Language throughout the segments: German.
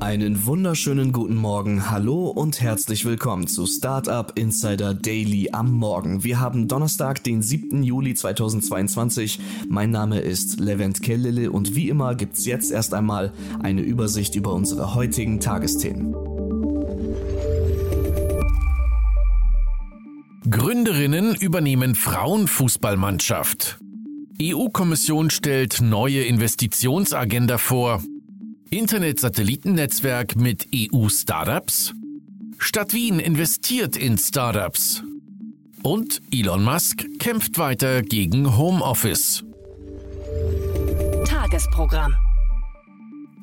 Einen wunderschönen guten Morgen, hallo und herzlich willkommen zu Startup Insider Daily am Morgen. Wir haben Donnerstag, den 7. Juli 2022. Mein Name ist Levent Kellele und wie immer gibt's jetzt erst einmal eine Übersicht über unsere heutigen Tagesthemen. Gründerinnen übernehmen Frauenfußballmannschaft. EU-Kommission stellt neue Investitionsagenda vor. Internet-Satellitennetzwerk mit EU-Startups? Stadt Wien investiert in Startups. Und Elon Musk kämpft weiter gegen Homeoffice. Tagesprogramm.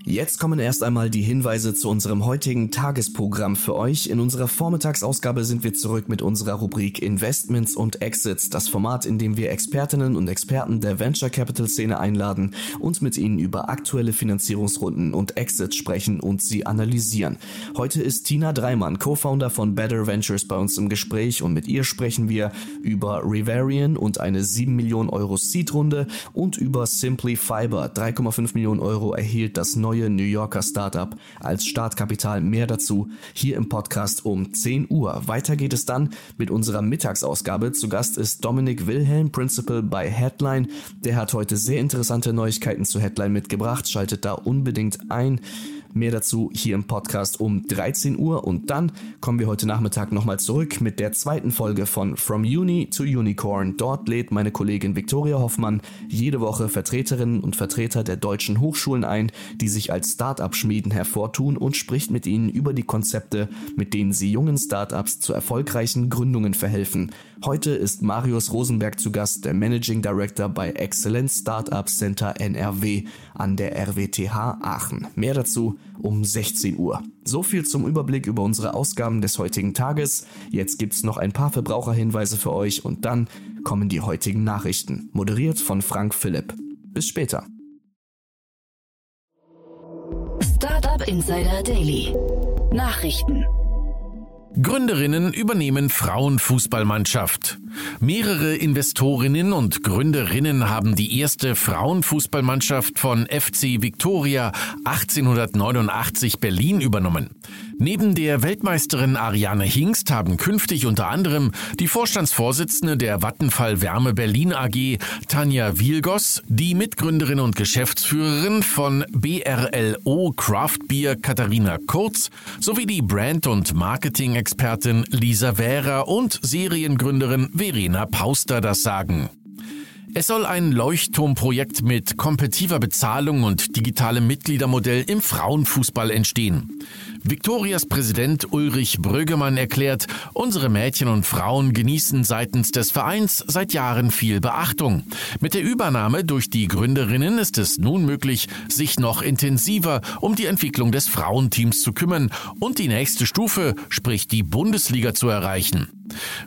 Jetzt kommen erst einmal die Hinweise zu unserem heutigen Tagesprogramm für euch. In unserer Vormittagsausgabe sind wir zurück mit unserer Rubrik Investments und Exits, das Format, in dem wir Expertinnen und Experten der Venture Capital Szene einladen und mit ihnen über aktuelle Finanzierungsrunden und Exits sprechen und sie analysieren. Heute ist Tina Dreimann, Co-Founder von Better Ventures bei uns im Gespräch und mit ihr sprechen wir über Rivarian und eine 7 Millionen Euro Seed-Runde und über Simply Fiber. 3,5 Millionen Euro erhielt das neue neue New Yorker Startup als Startkapital. Mehr dazu hier im Podcast um 10 Uhr. Weiter geht es dann mit unserer Mittagsausgabe. Zu Gast ist Dominik Wilhelm, Principal bei Headline. Der hat heute sehr interessante Neuigkeiten zu Headline mitgebracht. Schaltet da unbedingt ein. Mehr dazu hier im Podcast um 13 Uhr und dann kommen wir heute Nachmittag nochmal zurück mit der zweiten Folge von From Uni to Unicorn. Dort lädt meine Kollegin Viktoria Hoffmann jede Woche Vertreterinnen und Vertreter der deutschen Hochschulen ein, die sich als Start-up-Schmieden hervortun und spricht mit ihnen über die Konzepte, mit denen sie jungen Start-ups zu erfolgreichen Gründungen verhelfen. Heute ist Marius Rosenberg zu Gast, der Managing Director bei Excellence Startup Center NRW an der RWTH Aachen. Mehr dazu um 16 Uhr. So viel zum Überblick über unsere Ausgaben des heutigen Tages. Jetzt gibt's noch ein paar Verbraucherhinweise für euch und dann kommen die heutigen Nachrichten. Moderiert von Frank Philipp. Bis später. Insider Daily. Nachrichten. Gründerinnen übernehmen Frauenfußballmannschaft. Mehrere Investorinnen und Gründerinnen haben die erste Frauenfußballmannschaft von FC Victoria 1889 Berlin übernommen. Neben der Weltmeisterin Ariane Hingst haben künftig unter anderem die Vorstandsvorsitzende der Vattenfall Wärme Berlin AG, Tanja Wielgos, die Mitgründerin und Geschäftsführerin von BRLO Craft Beer Katharina Kurz sowie die Brand- und Marketing-Expertin Lisa Vera und Seriengründerin Verena Pauster das sagen. Es soll ein Leuchtturmprojekt mit kompetitiver Bezahlung und digitalem Mitgliedermodell im Frauenfußball entstehen. Viktorias Präsident Ulrich Brögemann erklärt, unsere Mädchen und Frauen genießen seitens des Vereins seit Jahren viel Beachtung. Mit der Übernahme durch die Gründerinnen ist es nun möglich, sich noch intensiver um die Entwicklung des Frauenteams zu kümmern und die nächste Stufe, sprich die Bundesliga zu erreichen.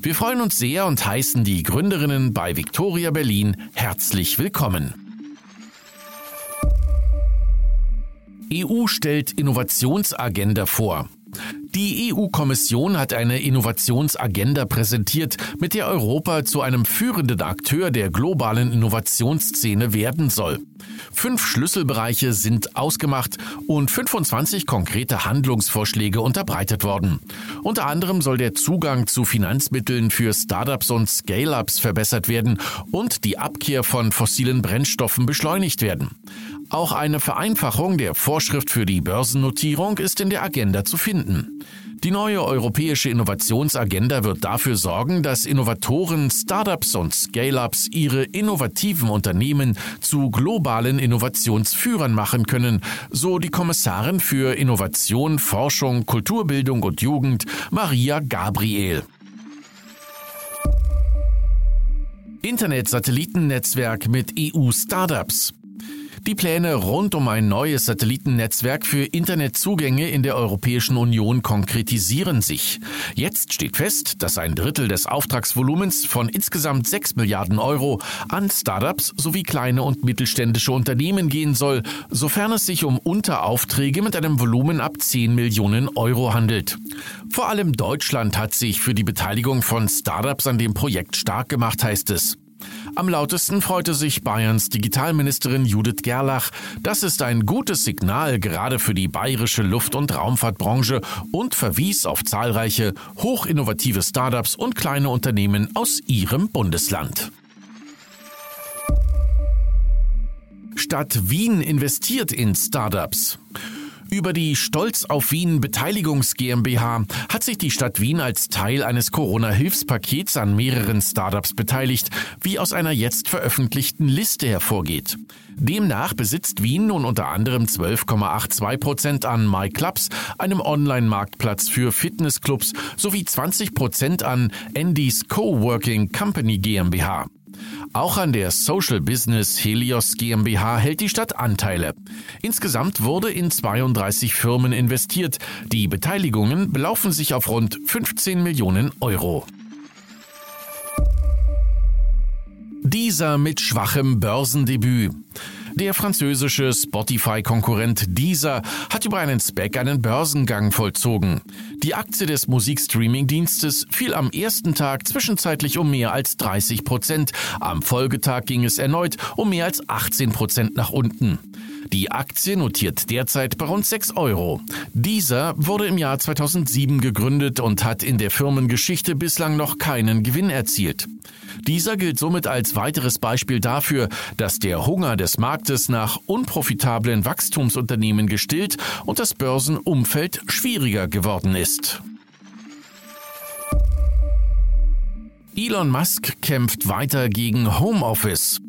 Wir freuen uns sehr und heißen die Gründerinnen bei Victoria Berlin herzlich willkommen. EU stellt Innovationsagenda vor. Die EU-Kommission hat eine Innovationsagenda präsentiert, mit der Europa zu einem führenden Akteur der globalen Innovationsszene werden soll. Fünf Schlüsselbereiche sind ausgemacht und 25 konkrete Handlungsvorschläge unterbreitet worden. Unter anderem soll der Zugang zu Finanzmitteln für Startups und Scale-ups verbessert werden und die Abkehr von fossilen Brennstoffen beschleunigt werden. Auch eine Vereinfachung der Vorschrift für die Börsennotierung ist in der Agenda zu finden. Die neue europäische Innovationsagenda wird dafür sorgen, dass Innovatoren, Startups und Scale-ups ihre innovativen Unternehmen zu globalen Innovationsführern machen können, so die Kommissarin für Innovation, Forschung, Kulturbildung und Jugend Maria Gabriel. Internet-Satellitennetzwerk mit EU-Startups. Die Pläne rund um ein neues Satellitennetzwerk für Internetzugänge in der Europäischen Union konkretisieren sich. Jetzt steht fest, dass ein Drittel des Auftragsvolumens von insgesamt 6 Milliarden Euro an Startups sowie kleine und mittelständische Unternehmen gehen soll, sofern es sich um Unteraufträge mit einem Volumen ab 10 Millionen Euro handelt. Vor allem Deutschland hat sich für die Beteiligung von Startups an dem Projekt stark gemacht, heißt es. Am lautesten freute sich Bayerns Digitalministerin Judith Gerlach. Das ist ein gutes Signal gerade für die bayerische Luft- und Raumfahrtbranche und verwies auf zahlreiche hochinnovative Startups und kleine Unternehmen aus ihrem Bundesland. Stadt Wien investiert in Startups. Über die Stolz auf Wien Beteiligungs GmbH hat sich die Stadt Wien als Teil eines Corona-Hilfspakets an mehreren Startups beteiligt, wie aus einer jetzt veröffentlichten Liste hervorgeht. Demnach besitzt Wien nun unter anderem 12,82 Prozent an MyClubs, einem Online-Marktplatz für Fitnessclubs, sowie 20 Prozent an Andy's Coworking Company GmbH. Auch an der Social Business Helios GmbH hält die Stadt Anteile. Insgesamt wurde in 32 Firmen investiert. Die Beteiligungen belaufen sich auf rund 15 Millionen Euro. Dieser mit schwachem Börsendebüt. Der französische Spotify-Konkurrent Deezer hat über einen Spec einen Börsengang vollzogen. Die Aktie des Musikstreaming-Dienstes fiel am ersten Tag zwischenzeitlich um mehr als 30 Prozent. Am Folgetag ging es erneut um mehr als 18 Prozent nach unten. Die Aktie notiert derzeit bei rund 6 Euro. Dieser wurde im Jahr 2007 gegründet und hat in der Firmengeschichte bislang noch keinen Gewinn erzielt. Dieser gilt somit als weiteres Beispiel dafür, dass der Hunger des Marktes nach unprofitablen Wachstumsunternehmen gestillt und das Börsenumfeld schwieriger geworden ist. Elon Musk kämpft weiter gegen Homeoffice.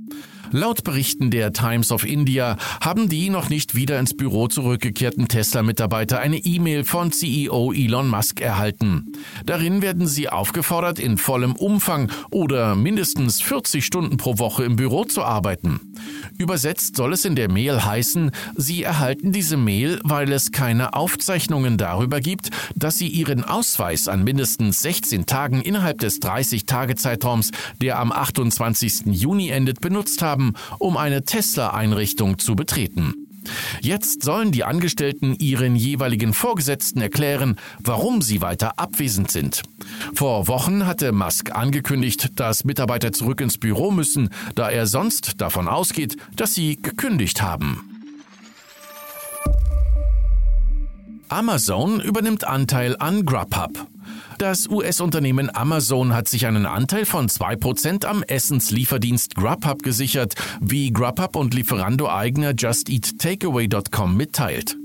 Laut Berichten der Times of India haben die noch nicht wieder ins Büro zurückgekehrten Tesla-Mitarbeiter eine E-Mail von CEO Elon Musk erhalten. Darin werden sie aufgefordert, in vollem Umfang oder mindestens 40 Stunden pro Woche im Büro zu arbeiten. Übersetzt soll es in der Mail heißen, Sie erhalten diese Mail, weil es keine Aufzeichnungen darüber gibt, dass Sie Ihren Ausweis an mindestens 16 Tagen innerhalb des 30-Tage-Zeitraums, der am 28. Juni endet, benutzt haben, um eine Tesla-Einrichtung zu betreten. Jetzt sollen die Angestellten ihren jeweiligen Vorgesetzten erklären, warum sie weiter abwesend sind. Vor Wochen hatte Musk angekündigt, dass Mitarbeiter zurück ins Büro müssen, da er sonst davon ausgeht, dass sie gekündigt haben. Amazon übernimmt Anteil an Grubhub. Das US-Unternehmen Amazon hat sich einen Anteil von 2% am Essenslieferdienst Grubhub gesichert, wie Grubhub und Lieferando-Eigner JustEatTakeaway.com mitteilt.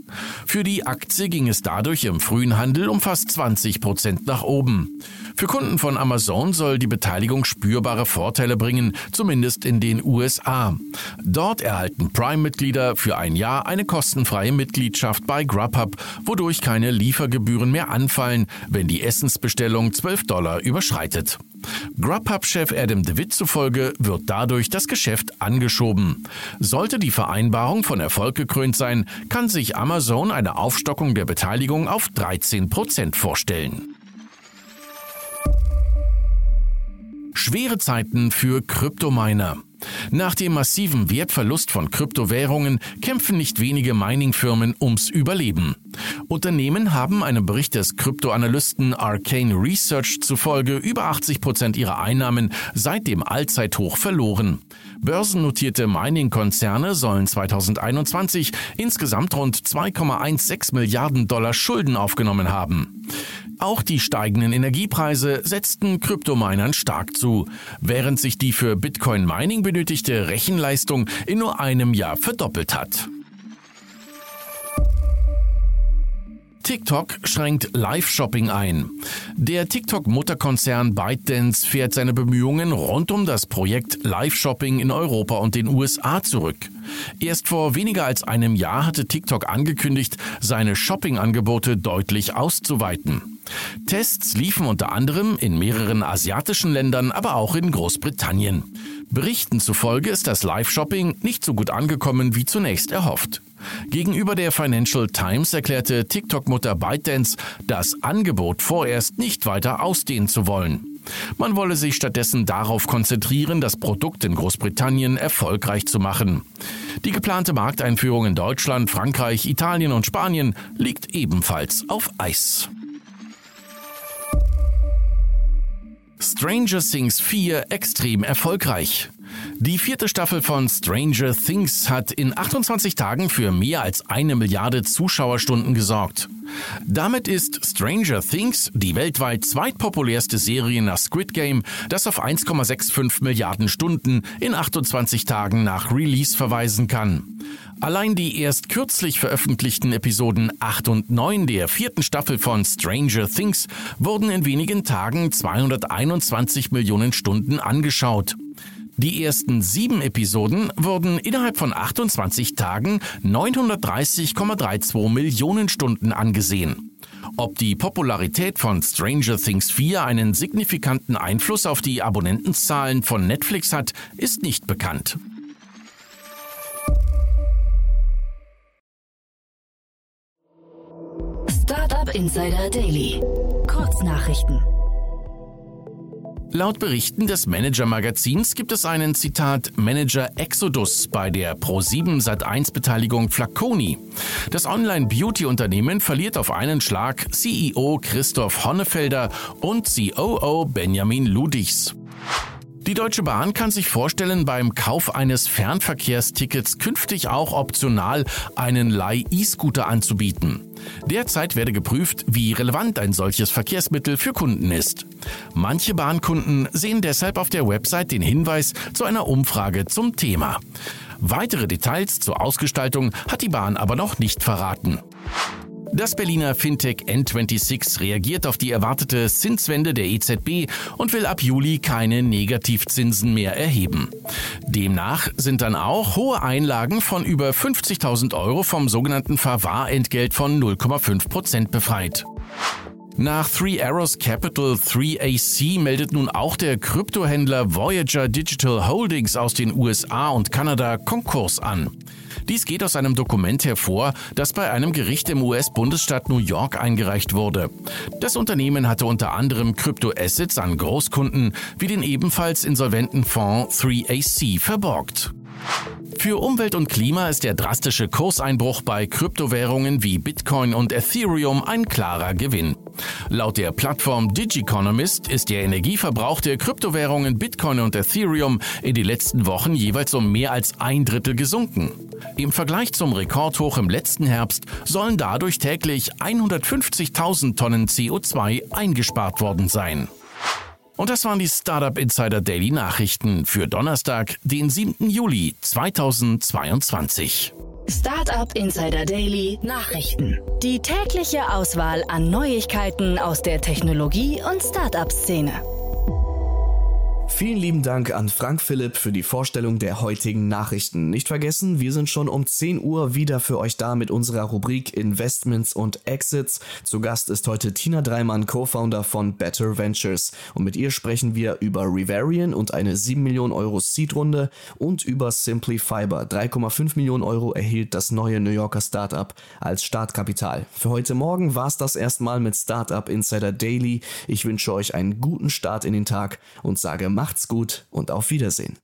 Für die Aktie ging es dadurch im frühen Handel um fast 20% nach oben. Für Kunden von Amazon soll die Beteiligung spürbare Vorteile bringen, zumindest in den USA. Dort erhalten Prime-Mitglieder für ein Jahr eine kostenfreie Mitgliedschaft bei Grubhub, wodurch keine Liefergebühren mehr anfallen, wenn die Essensbestellung 12 Dollar überschreitet. Grubhub-Chef Adam DeWitt zufolge wird dadurch das Geschäft angeschoben. Sollte die Vereinbarung von Erfolg gekrönt sein, kann sich Amazon eine Aufstockung der Beteiligung auf 13 Prozent vorstellen. Schwere Zeiten für Kryptominer. Nach dem massiven Wertverlust von Kryptowährungen kämpfen nicht wenige Mining-Firmen ums Überleben. Unternehmen haben einem Bericht des Kryptoanalysten Arcane Research zufolge über 80 Prozent ihrer Einnahmen seit dem Allzeithoch verloren. Börsennotierte Mining-Konzerne sollen 2021 insgesamt rund 2,16 Milliarden Dollar Schulden aufgenommen haben. Auch die steigenden Energiepreise setzten Kryptominern stark zu, während sich die für Bitcoin Mining benötigte Rechenleistung in nur einem Jahr verdoppelt hat. TikTok schränkt Live-Shopping ein. Der TikTok-Mutterkonzern ByteDance fährt seine Bemühungen rund um das Projekt Live-Shopping in Europa und den USA zurück. Erst vor weniger als einem Jahr hatte TikTok angekündigt, seine Shopping-Angebote deutlich auszuweiten. Tests liefen unter anderem in mehreren asiatischen Ländern, aber auch in Großbritannien. Berichten zufolge ist das Live-Shopping nicht so gut angekommen wie zunächst erhofft. Gegenüber der Financial Times erklärte TikTok-Mutter ByteDance, das Angebot vorerst nicht weiter ausdehnen zu wollen. Man wolle sich stattdessen darauf konzentrieren, das Produkt in Großbritannien erfolgreich zu machen. Die geplante Markteinführung in Deutschland, Frankreich, Italien und Spanien liegt ebenfalls auf Eis. Stranger Things 4 extrem erfolgreich. Die vierte Staffel von Stranger Things hat in 28 Tagen für mehr als eine Milliarde Zuschauerstunden gesorgt. Damit ist Stranger Things die weltweit zweitpopulärste Serie nach Squid Game, das auf 1,65 Milliarden Stunden in 28 Tagen nach Release verweisen kann. Allein die erst kürzlich veröffentlichten Episoden 8 und 9 der vierten Staffel von Stranger Things wurden in wenigen Tagen 221 Millionen Stunden angeschaut. Die ersten sieben Episoden wurden innerhalb von 28 Tagen 930,32 Millionen Stunden angesehen. Ob die Popularität von Stranger Things 4 einen signifikanten Einfluss auf die Abonnentenzahlen von Netflix hat, ist nicht bekannt. Startup Insider Daily. Kurznachrichten. Laut Berichten des Manager-Magazins gibt es einen Zitat Manager Exodus bei der Pro7 Sat1 Beteiligung Flaconi. Das Online-Beauty-Unternehmen verliert auf einen Schlag CEO Christoph Honnefelder und COO Benjamin Ludichs. Die Deutsche Bahn kann sich vorstellen, beim Kauf eines Fernverkehrstickets künftig auch optional einen Leih-E-Scooter anzubieten. Derzeit werde geprüft, wie relevant ein solches Verkehrsmittel für Kunden ist. Manche Bahnkunden sehen deshalb auf der Website den Hinweis zu einer Umfrage zum Thema. Weitere Details zur Ausgestaltung hat die Bahn aber noch nicht verraten. Das Berliner Fintech N26 reagiert auf die erwartete Zinswende der EZB und will ab Juli keine Negativzinsen mehr erheben. Demnach sind dann auch hohe Einlagen von über 50.000 Euro vom sogenannten Verwahrentgelt von 0,5 Prozent befreit. Nach Three Arrows Capital 3AC meldet nun auch der Kryptohändler Voyager Digital Holdings aus den USA und Kanada Konkurs an. Dies geht aus einem Dokument hervor, das bei einem Gericht im US-Bundesstaat New York eingereicht wurde. Das Unternehmen hatte unter anderem Kryptoassets an Großkunden wie den ebenfalls insolventen Fonds 3AC verborgt. Für Umwelt und Klima ist der drastische Kurseinbruch bei Kryptowährungen wie Bitcoin und Ethereum ein klarer Gewinn. Laut der Plattform Digiconomist ist der Energieverbrauch der Kryptowährungen Bitcoin und Ethereum in den letzten Wochen jeweils um mehr als ein Drittel gesunken. Im Vergleich zum Rekordhoch im letzten Herbst sollen dadurch täglich 150.000 Tonnen CO2 eingespart worden sein. Und das waren die Startup Insider Daily Nachrichten für Donnerstag, den 7. Juli 2022. Startup Insider Daily Nachrichten. Die tägliche Auswahl an Neuigkeiten aus der Technologie- und Startup-Szene. Vielen lieben Dank an Frank Philipp für die Vorstellung der heutigen Nachrichten. Nicht vergessen, wir sind schon um 10 Uhr wieder für euch da mit unserer Rubrik Investments und Exits. Zu Gast ist heute Tina Dreimann, Co-Founder von Better Ventures. Und mit ihr sprechen wir über Revarian und eine 7 Millionen Euro Seed-Runde und über Simply Fiber. 3,5 Millionen Euro erhielt das neue New Yorker Startup als Startkapital. Für heute Morgen war es das erstmal mit Startup Insider Daily. Ich wünsche euch einen guten Start in den Tag und sage Macht's gut und auf Wiedersehen.